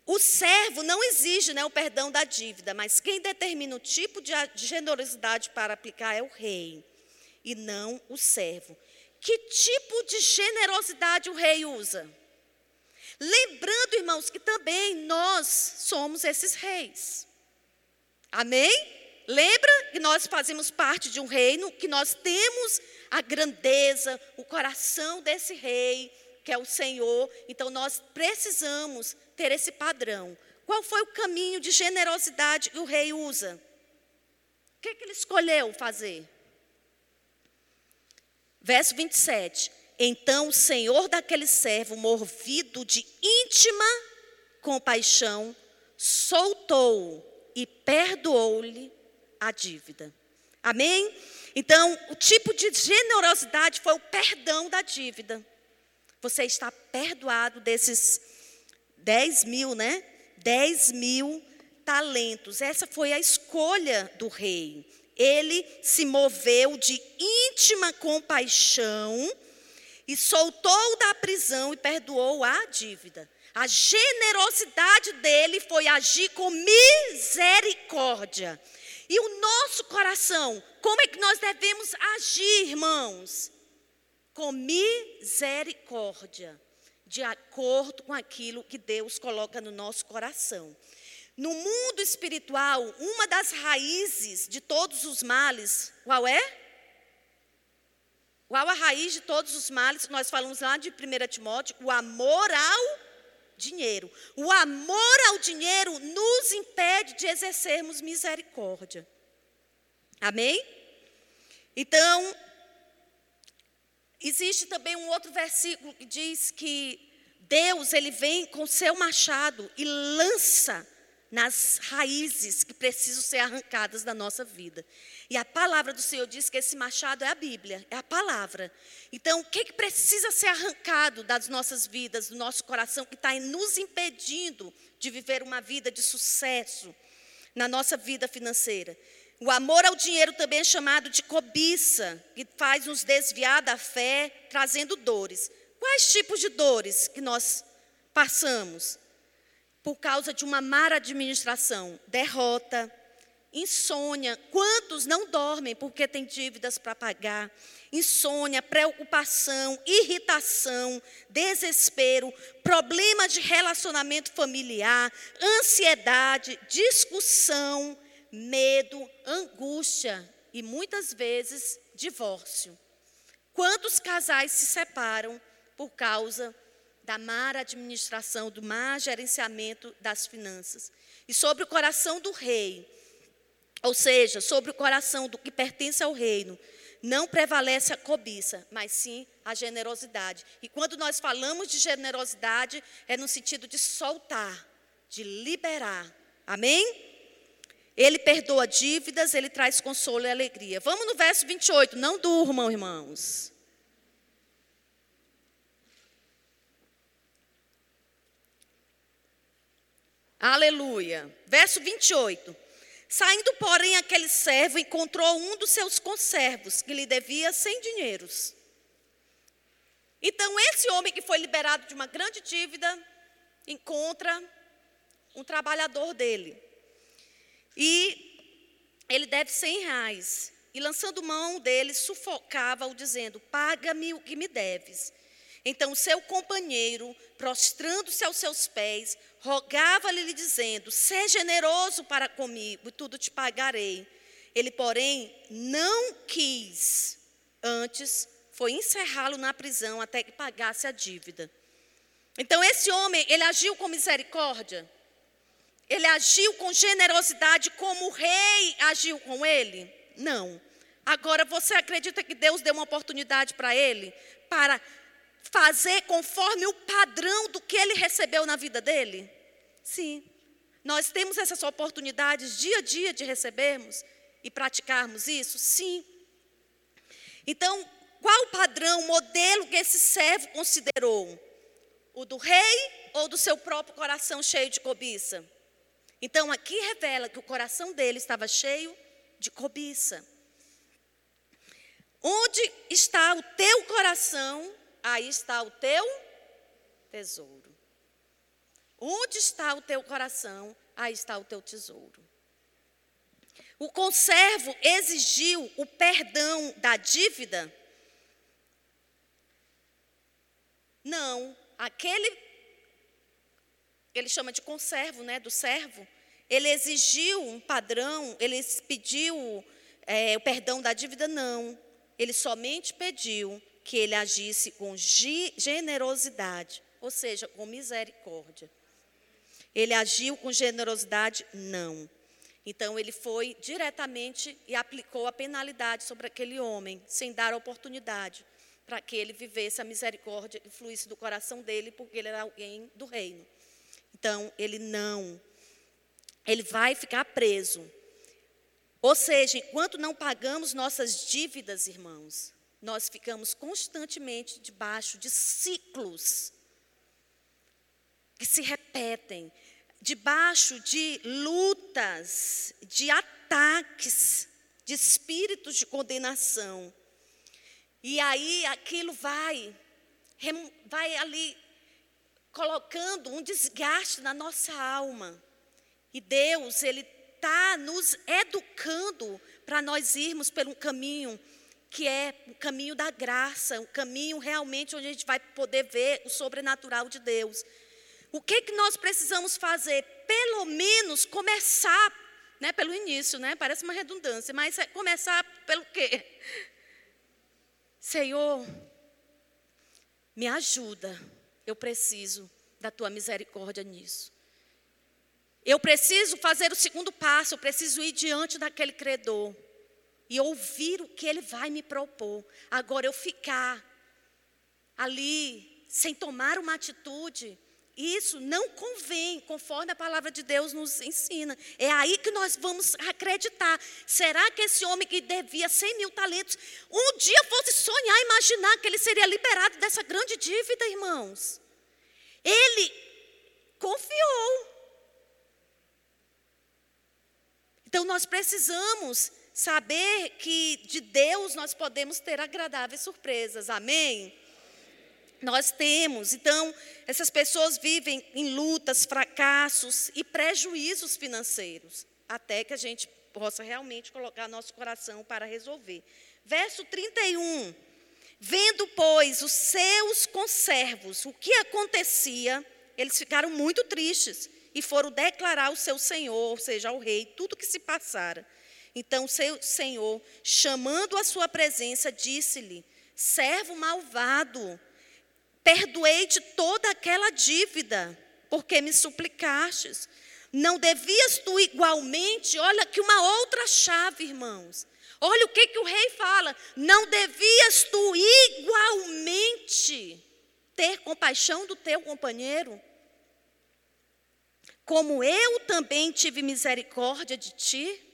S1: O servo não exige né, o perdão da dívida, mas quem determina o tipo de generosidade para aplicar é o rei, e não o servo. Que tipo de generosidade o rei usa? Lembrando, irmãos, que também nós somos esses reis. Amém? Lembra que nós fazemos parte de um reino, que nós temos a grandeza, o coração desse rei, que é o Senhor. Então nós precisamos ter esse padrão. Qual foi o caminho de generosidade que o rei usa? O que, que ele escolheu fazer? Verso 27. Então o senhor daquele servo, movido de íntima compaixão, soltou e perdoou-lhe a dívida. Amém? Então, o tipo de generosidade foi o perdão da dívida. Você está perdoado desses 10 mil, né? 10 mil talentos. Essa foi a escolha do rei. Ele se moveu de íntima compaixão e soltou da prisão e perdoou a dívida. A generosidade dele foi agir com misericórdia. E o nosso coração, como é que nós devemos agir, irmãos? Com misericórdia, de acordo com aquilo que Deus coloca no nosso coração. No mundo espiritual, uma das raízes de todos os males, qual é? Qual a raiz de todos os males? Nós falamos lá de 1 Timóteo, o amor ao dinheiro. O amor ao dinheiro nos impede de exercermos misericórdia. Amém? Então, existe também um outro versículo que diz que Deus, ele vem com seu machado e lança nas raízes que precisam ser arrancadas da nossa vida. E a palavra do Senhor diz que esse machado é a Bíblia, é a palavra. Então, o que, que precisa ser arrancado das nossas vidas, do nosso coração, que está nos impedindo de viver uma vida de sucesso na nossa vida financeira? O amor ao dinheiro também é chamado de cobiça, que faz nos desviar da fé, trazendo dores. Quais tipos de dores que nós passamos? Por causa de uma má administração, derrota, insônia. Quantos não dormem porque têm dívidas para pagar? Insônia, preocupação, irritação, desespero, problema de relacionamento familiar, ansiedade, discussão, medo, angústia e muitas vezes divórcio. Quantos casais se separam por causa da má administração, do má gerenciamento das finanças? E sobre o coração do rei, ou seja, sobre o coração do que pertence ao reino, não prevalece a cobiça, mas sim a generosidade. E quando nós falamos de generosidade, é no sentido de soltar, de liberar. Amém? Ele perdoa dívidas, ele traz consolo e alegria. Vamos no verso 28. Não durmam, irmãos. Aleluia. Verso 28. Saindo, porém, aquele servo encontrou um dos seus conservos, que lhe devia cem dinheiros. Então, esse homem que foi liberado de uma grande dívida, encontra um trabalhador dele. E ele deve cem reais. E lançando mão dele, sufocava-o, dizendo: Paga-me o que me deves. Então, seu companheiro, prostrando-se aos seus pés, rogava-lhe, dizendo: Seja generoso para comigo, e tudo te pagarei. Ele, porém, não quis. Antes, foi encerrá-lo na prisão até que pagasse a dívida. Então, esse homem, ele agiu com misericórdia. Ele agiu com generosidade como o rei agiu com ele? Não. Agora, você acredita que Deus deu uma oportunidade para ele para fazer conforme o padrão do que ele recebeu na vida dele? Sim. Nós temos essas oportunidades dia a dia de recebermos e praticarmos isso? Sim. Então, qual o padrão, o modelo que esse servo considerou? O do rei ou do seu próprio coração cheio de cobiça? Então, aqui revela que o coração dele estava cheio de cobiça. Onde está o teu coração, aí está o teu tesouro. Onde está o teu coração, aí está o teu tesouro. O conservo exigiu o perdão da dívida? Não, aquele ele chama de conservo, né, do servo, ele exigiu um padrão, ele pediu é, o perdão da dívida? Não. Ele somente pediu que ele agisse com generosidade, ou seja, com misericórdia. Ele agiu com generosidade? Não. Então ele foi diretamente e aplicou a penalidade sobre aquele homem, sem dar oportunidade para que ele vivesse a misericórdia e fluísse do coração dele, porque ele era alguém do reino. Então ele não, ele vai ficar preso. Ou seja, enquanto não pagamos nossas dívidas, irmãos, nós ficamos constantemente debaixo de ciclos que se repetem, debaixo de lutas, de ataques, de espíritos de condenação. E aí aquilo vai vai ali colocando um desgaste na nossa alma. E Deus, Ele está nos educando para nós irmos pelo caminho que é o caminho da graça, o caminho realmente onde a gente vai poder ver o sobrenatural de Deus. O que, que nós precisamos fazer? Pelo menos começar, né, pelo início, né? Parece uma redundância, mas é começar pelo quê? Senhor, me ajuda. Eu preciso da tua misericórdia nisso. Eu preciso fazer o segundo passo, eu preciso ir diante daquele credor e ouvir o que ele vai me propor. Agora eu ficar ali sem tomar uma atitude, isso não convém, conforme a palavra de Deus nos ensina. É aí que nós vamos acreditar. Será que esse homem que devia 100 mil talentos, um dia fosse sonhar, imaginar que ele seria liberado dessa grande dívida, irmãos? Ele confiou. Então nós precisamos saber que de Deus nós podemos ter agradáveis surpresas, amém? Nós temos, então, essas pessoas vivem em lutas, fracassos e prejuízos financeiros, até que a gente possa realmente colocar nosso coração para resolver. Verso 31. Vendo, pois, os seus conservos o que acontecia, eles ficaram muito tristes e foram declarar ao seu senhor, ou seja, ao rei, tudo o que se passara. Então seu senhor, chamando a sua presença, disse-lhe: Servo malvado, perdoei-te toda aquela dívida, porque me suplicastes. Não devias tu igualmente, olha que uma outra chave, irmãos. Olha o que, que o rei fala. Não devias tu igualmente ter compaixão do teu companheiro? Como eu também tive misericórdia de ti?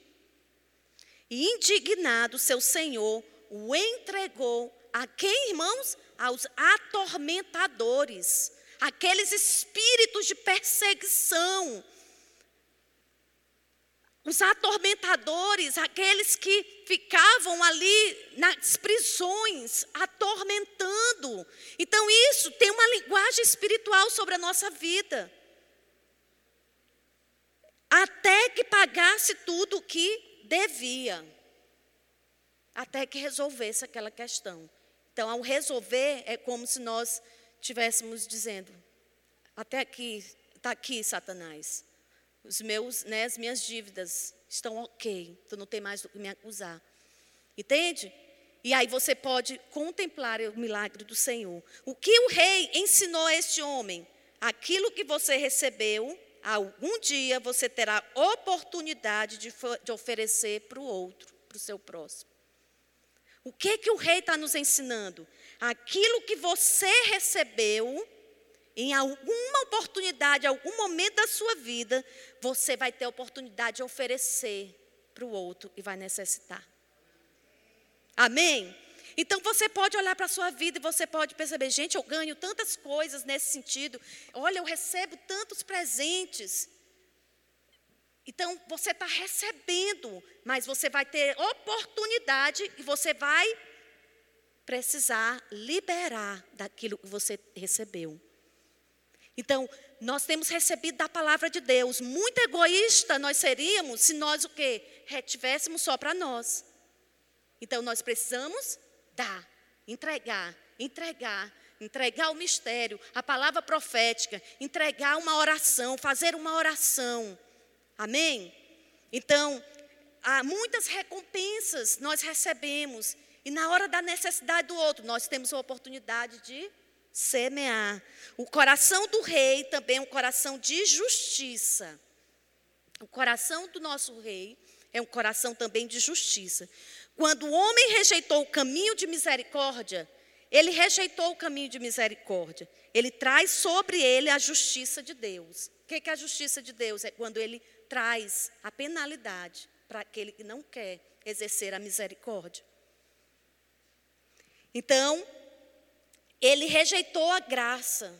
S1: E indignado, seu senhor o entregou a quem, irmãos? Aos atormentadores, aqueles espíritos de perseguição. Os atormentadores, aqueles que ficavam ali nas prisões, atormentando. Então, isso tem uma linguagem espiritual sobre a nossa vida. Até que pagasse tudo o que devia, até que resolvesse aquela questão. Então, ao resolver, é como se nós estivéssemos dizendo: até aqui, está aqui, Satanás. Os meus, né, as minhas dívidas estão ok, tu não tem mais do que me acusar. Entende? E aí você pode contemplar o milagre do Senhor. O que o rei ensinou a este homem? Aquilo que você recebeu, algum dia você terá oportunidade de, de oferecer para o outro, para o seu próximo. O que, que o rei está nos ensinando? Aquilo que você recebeu, em alguma oportunidade, algum momento da sua vida, você vai ter oportunidade de oferecer para o outro e vai necessitar. Amém? Então você pode olhar para a sua vida e você pode perceber, gente, eu ganho tantas coisas nesse sentido. Olha, eu recebo tantos presentes. Então você está recebendo, mas você vai ter oportunidade e você vai precisar liberar daquilo que você recebeu. Então, nós temos recebido da palavra de Deus. Muito egoísta nós seríamos se nós o quê? Retivéssemos só para nós. Então, nós precisamos dar, entregar, entregar, entregar o mistério, a palavra profética, entregar uma oração, fazer uma oração. Amém? Então, há muitas recompensas nós recebemos e na hora da necessidade do outro, nós temos a oportunidade de semear. O coração do rei também é um coração de justiça. O coração do nosso rei é um coração também de justiça. Quando o homem rejeitou o caminho de misericórdia, ele rejeitou o caminho de misericórdia. Ele traz sobre ele a justiça de Deus. O que é a justiça de Deus? É quando ele traz a penalidade para aquele que não quer exercer a misericórdia. Então, ele rejeitou a graça.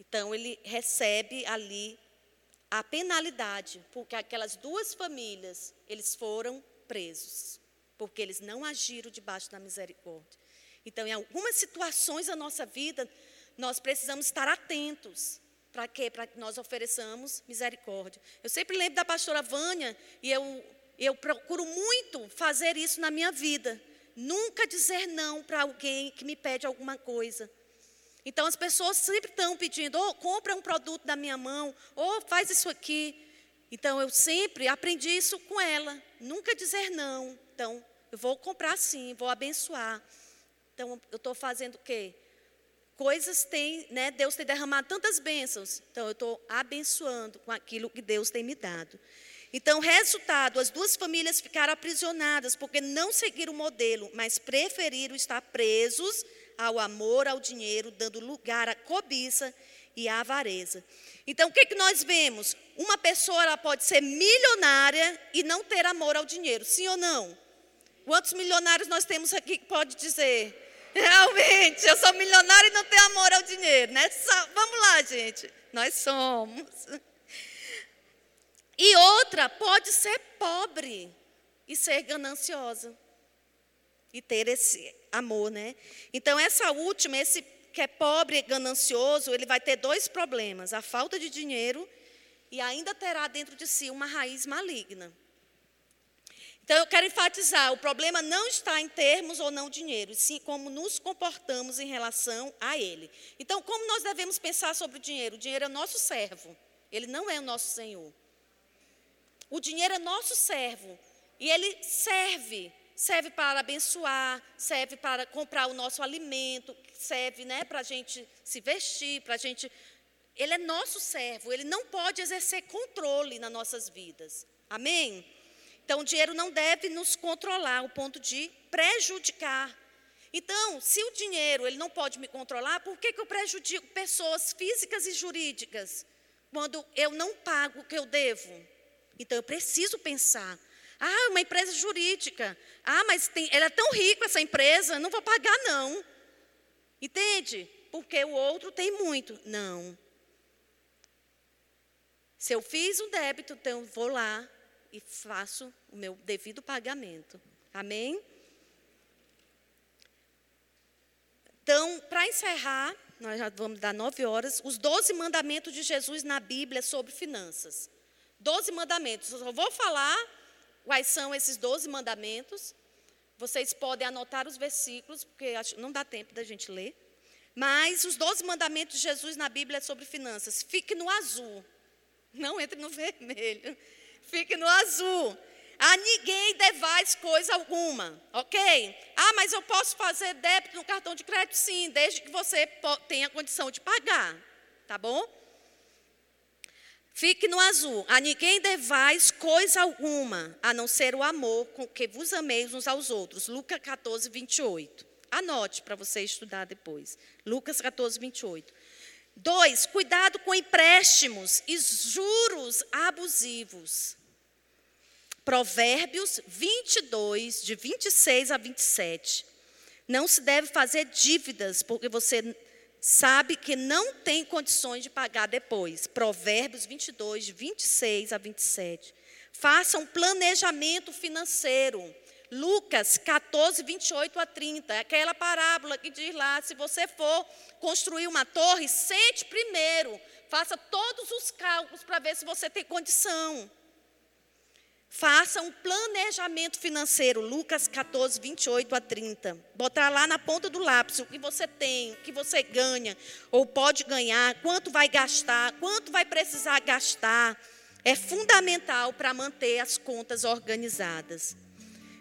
S1: Então, ele recebe ali a penalidade, porque aquelas duas famílias, eles foram presos porque eles não agiram debaixo da misericórdia. Então, em algumas situações da nossa vida, nós precisamos estar atentos. Para quê? Para que nós ofereçamos misericórdia. Eu sempre lembro da pastora Vânia, e eu, eu procuro muito fazer isso na minha vida. Nunca dizer não para alguém que me pede alguma coisa. Então as pessoas sempre estão pedindo, ou oh, compra um produto da minha mão, ou oh, faz isso aqui. Então eu sempre aprendi isso com ela, nunca dizer não. Então eu vou comprar sim, vou abençoar. Então eu estou fazendo o quê? Coisas tem, né? Deus tem derramado tantas bênçãos. Então eu estou abençoando com aquilo que Deus tem me dado. Então, resultado, as duas famílias ficaram aprisionadas porque não seguiram o modelo, mas preferiram estar presos ao amor ao dinheiro, dando lugar à cobiça e à avareza. Então, o que, que nós vemos? Uma pessoa ela pode ser milionária e não ter amor ao dinheiro, sim ou não? Quantos milionários nós temos aqui que pode dizer? Realmente, eu sou milionária e não tenho amor ao dinheiro, né? Só, vamos lá, gente. Nós somos. E outra pode ser pobre e ser gananciosa e ter esse amor, né? Então, essa última, esse que é pobre e ganancioso, ele vai ter dois problemas: a falta de dinheiro e ainda terá dentro de si uma raiz maligna. Então, eu quero enfatizar: o problema não está em termos ou não dinheiro, sim como nos comportamos em relação a ele. Então, como nós devemos pensar sobre o dinheiro? O dinheiro é nosso servo, ele não é o nosso senhor. O dinheiro é nosso servo e ele serve serve para abençoar, serve para comprar o nosso alimento, serve né, para a gente se vestir, para a gente. Ele é nosso servo, ele não pode exercer controle nas nossas vidas. Amém? Então, o dinheiro não deve nos controlar ao ponto de prejudicar. Então, se o dinheiro ele não pode me controlar, por que, que eu prejudico pessoas físicas e jurídicas quando eu não pago o que eu devo? Então, eu preciso pensar ah, uma empresa jurídica. Ah, mas tem, ela é tão rica essa empresa, não vou pagar não. Entende? Porque o outro tem muito. Não. Se eu fiz um débito, então vou lá e faço o meu devido pagamento. Amém? Então, para encerrar, nós já vamos dar nove horas, os doze mandamentos de Jesus na Bíblia sobre finanças. Doze mandamentos. Eu vou falar quais são esses doze mandamentos. Vocês podem anotar os versículos, porque não dá tempo da gente ler. Mas os doze mandamentos de Jesus na Bíblia sobre finanças. Fique no azul. Não entre no vermelho. Fique no azul. A ninguém devais coisa alguma, ok? Ah, mas eu posso fazer débito no cartão de crédito? Sim, desde que você tenha condição de pagar, tá bom? Fique no azul. A ninguém devais coisa alguma, a não ser o amor com que vos ameis uns aos outros. Lucas 14, 28. Anote para você estudar depois. Lucas 14, 28. Dois, cuidado com empréstimos e juros abusivos. Provérbios 22, de 26 a 27. Não se deve fazer dívidas, porque você sabe que não tem condições de pagar depois. Provérbios 22, de 26 a 27. Faça um planejamento financeiro. Lucas 14, 28 a 30. É aquela parábola que diz lá: se você for construir uma torre, sente primeiro. Faça todos os cálculos para ver se você tem condição. Faça um planejamento financeiro, Lucas 14, 28 a 30. Botar lá na ponta do lápis o que você tem, o que você ganha, ou pode ganhar, quanto vai gastar, quanto vai precisar gastar. É fundamental para manter as contas organizadas.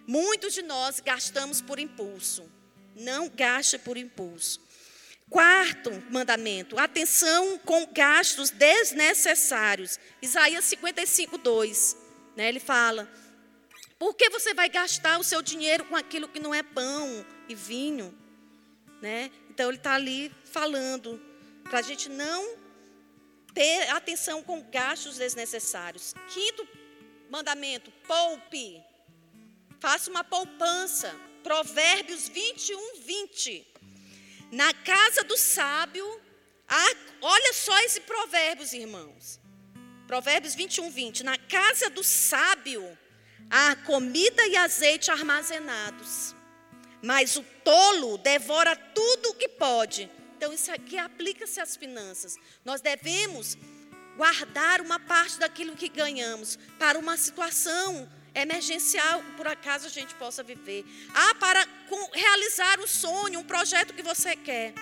S1: Muitos de nós gastamos por impulso. Não gaste por impulso. Quarto mandamento, atenção com gastos desnecessários. Isaías 55, 2. Né? Ele fala: por que você vai gastar o seu dinheiro com aquilo que não é pão e vinho? Né? Então ele está ali falando para a gente não ter atenção com gastos desnecessários. Quinto mandamento: poupe. Faça uma poupança. Provérbios 21, 20. Na casa do sábio, olha só esse provérbios, irmãos. Provérbios 21, 20. Na casa do sábio há comida e azeite armazenados, mas o tolo devora tudo o que pode. Então, isso aqui aplica-se às finanças. Nós devemos guardar uma parte daquilo que ganhamos para uma situação emergencial por acaso a gente possa viver. Ah, para realizar um sonho, um projeto que você quer.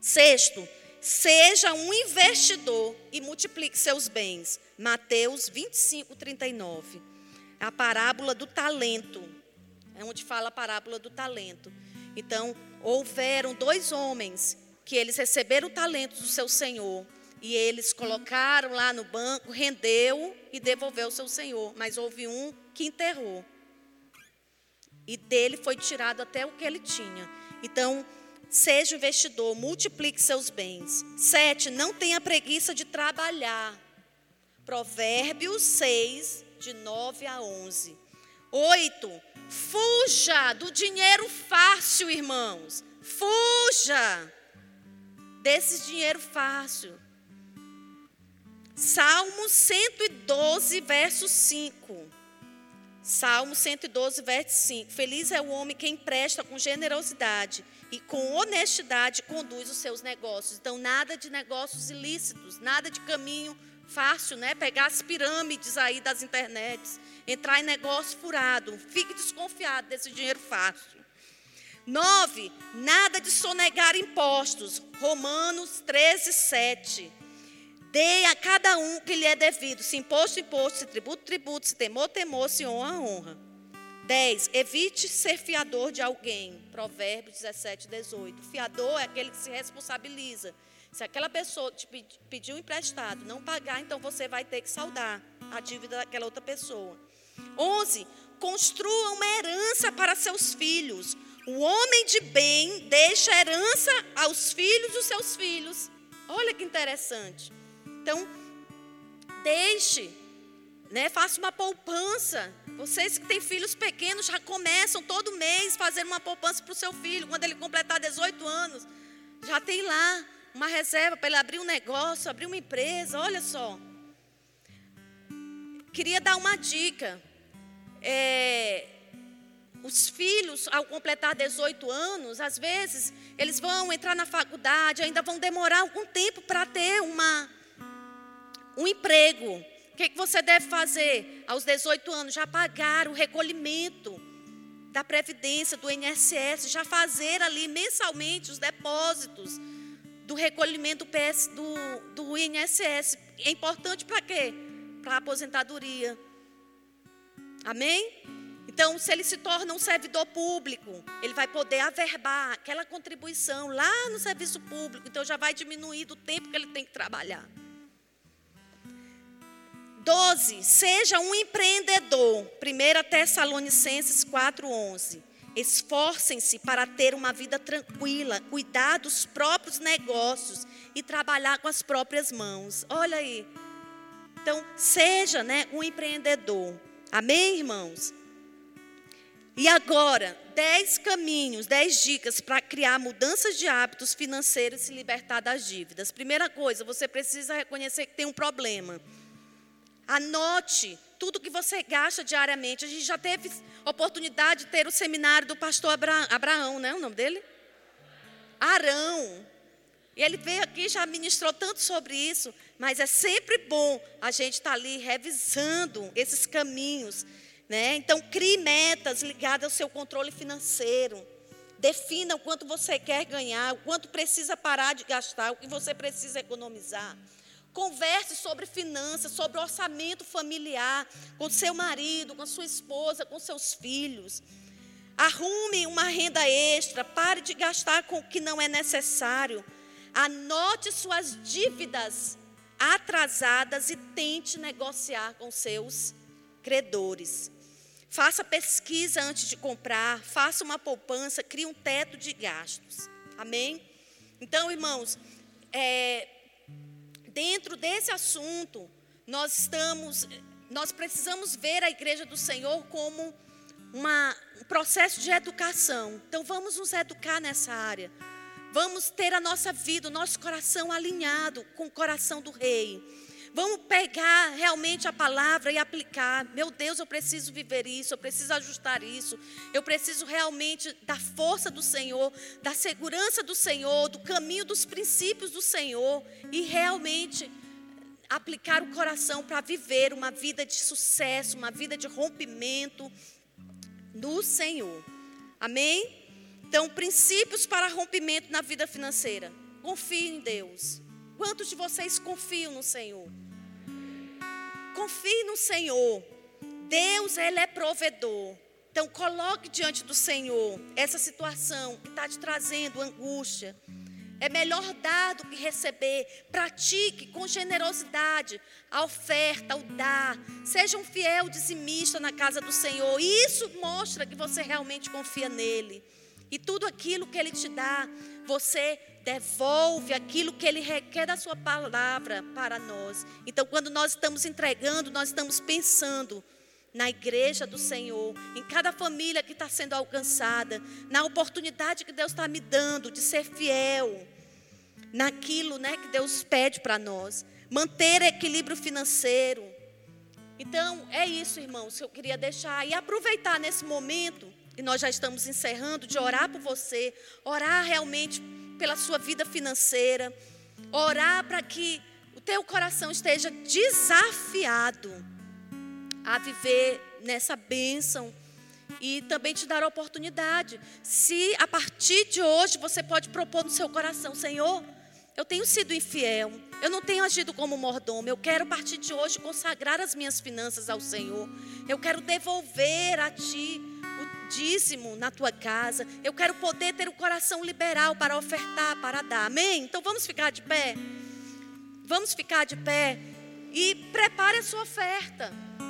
S1: Sexto, seja um investidor e multiplique seus bens. Mateus 25, 39. A parábola do talento é onde fala a parábola do talento. Então, houveram dois homens que eles receberam o talento do seu senhor e eles colocaram lá no banco, rendeu e devolveu ao seu senhor. Mas houve um que enterrou. E dele foi tirado até o que ele tinha. Então, seja investidor, multiplique seus bens. Sete, não tenha preguiça de trabalhar. Provérbios 6, de 9 a 11. Oito, Fuja do dinheiro fácil, irmãos. Fuja desse dinheiro fácil. Salmo 112, verso 5. Salmo 112, verso 5. Feliz é o homem que empresta com generosidade e com honestidade conduz os seus negócios. Então, nada de negócios ilícitos, nada de caminho fácil, né? Pegar as pirâmides aí das internets entrar em negócio furado. Fique desconfiado desse dinheiro fácil. Nove, nada de sonegar impostos. Romanos 13, 7. Dê a cada um que lhe é devido. Se imposto, imposto. Se tributo, tributo. Se temor, temor. Se honra, honra. 10. Evite ser fiador de alguém. Provérbios 17, 18. Fiador é aquele que se responsabiliza. Se aquela pessoa te pediu emprestado, não pagar, então você vai ter que saldar a dívida daquela outra pessoa. 11. Construa uma herança para seus filhos. O homem de bem deixa herança aos filhos dos seus filhos. Olha que interessante. Então, deixe, né? Faça uma poupança. Vocês que têm filhos pequenos já começam todo mês fazendo uma poupança para o seu filho. Quando ele completar 18 anos, já tem lá uma reserva para ele abrir um negócio, abrir uma empresa. Olha só. Queria dar uma dica é, os filhos, ao completar 18 anos, às vezes, eles vão entrar na faculdade, ainda vão demorar algum tempo para ter uma, um emprego. O que, que você deve fazer? Aos 18 anos, já pagar o recolhimento da Previdência, do INSS, já fazer ali mensalmente os depósitos do recolhimento do, PS, do, do INSS. É importante para quê? Para a aposentadoria Amém? Então, se ele se torna um servidor público, ele vai poder averbar aquela contribuição lá no serviço público. Então, já vai diminuir do tempo que ele tem que trabalhar. 12. Seja um empreendedor. 1 Tessalonicenses 4,11. Esforcem-se para ter uma vida tranquila, cuidar dos próprios negócios e trabalhar com as próprias mãos. Olha aí. Então, seja né, um empreendedor. Amém, irmãos? E agora, dez caminhos, dez dicas para criar mudanças de hábitos financeiros e se libertar das dívidas. Primeira coisa, você precisa reconhecer que tem um problema. Anote tudo que você gasta diariamente. A gente já teve oportunidade de ter o seminário do pastor Abraão, né? O nome dele? Arão. E ele veio aqui já ministrou tanto sobre isso, mas é sempre bom a gente estar tá ali revisando esses caminhos, né? Então crie metas ligadas ao seu controle financeiro. Defina o quanto você quer ganhar, o quanto precisa parar de gastar, o que você precisa economizar. Converse sobre finanças, sobre orçamento familiar, com seu marido, com sua esposa, com seus filhos. Arrume uma renda extra, pare de gastar com o que não é necessário. Anote suas dívidas atrasadas e tente negociar com seus credores. Faça pesquisa antes de comprar, faça uma poupança, crie um teto de gastos. Amém? Então, irmãos, é, dentro desse assunto, nós estamos, nós precisamos ver a igreja do Senhor como uma, um processo de educação. Então, vamos nos educar nessa área. Vamos ter a nossa vida, o nosso coração alinhado com o coração do Rei. Vamos pegar realmente a palavra e aplicar. Meu Deus, eu preciso viver isso, eu preciso ajustar isso. Eu preciso realmente da força do Senhor, da segurança do Senhor, do caminho dos princípios do Senhor e realmente aplicar o coração para viver uma vida de sucesso, uma vida de rompimento no Senhor. Amém? Então, princípios para rompimento na vida financeira. Confie em Deus. Quantos de vocês confiam no Senhor? Confie no Senhor. Deus, Ele é provedor. Então, coloque diante do Senhor essa situação que está te trazendo angústia. É melhor dar do que receber. Pratique com generosidade a oferta, o dar. Seja um fiel dizimista na casa do Senhor. Isso mostra que você realmente confia nele. E tudo aquilo que ele te dá, você devolve aquilo que Ele requer da Sua palavra para nós. Então, quando nós estamos entregando, nós estamos pensando na igreja do Senhor, em cada família que está sendo alcançada, na oportunidade que Deus está me dando de ser fiel naquilo né, que Deus pede para nós, manter equilíbrio financeiro. Então, é isso, irmãos, que eu queria deixar e aproveitar nesse momento, e nós já estamos encerrando, de orar por você, orar realmente pela sua vida financeira, orar para que o teu coração esteja desafiado a viver nessa bênção e também te dar a oportunidade. Se a partir de hoje você pode propor no seu coração, Senhor, eu tenho sido infiel, eu não tenho agido como mordomo, eu quero a partir de hoje consagrar as minhas finanças ao Senhor, eu quero devolver a Ti dízimo na tua casa. Eu quero poder ter o coração liberal para ofertar, para dar. Amém? Então vamos ficar de pé. Vamos ficar de pé e prepare a sua oferta.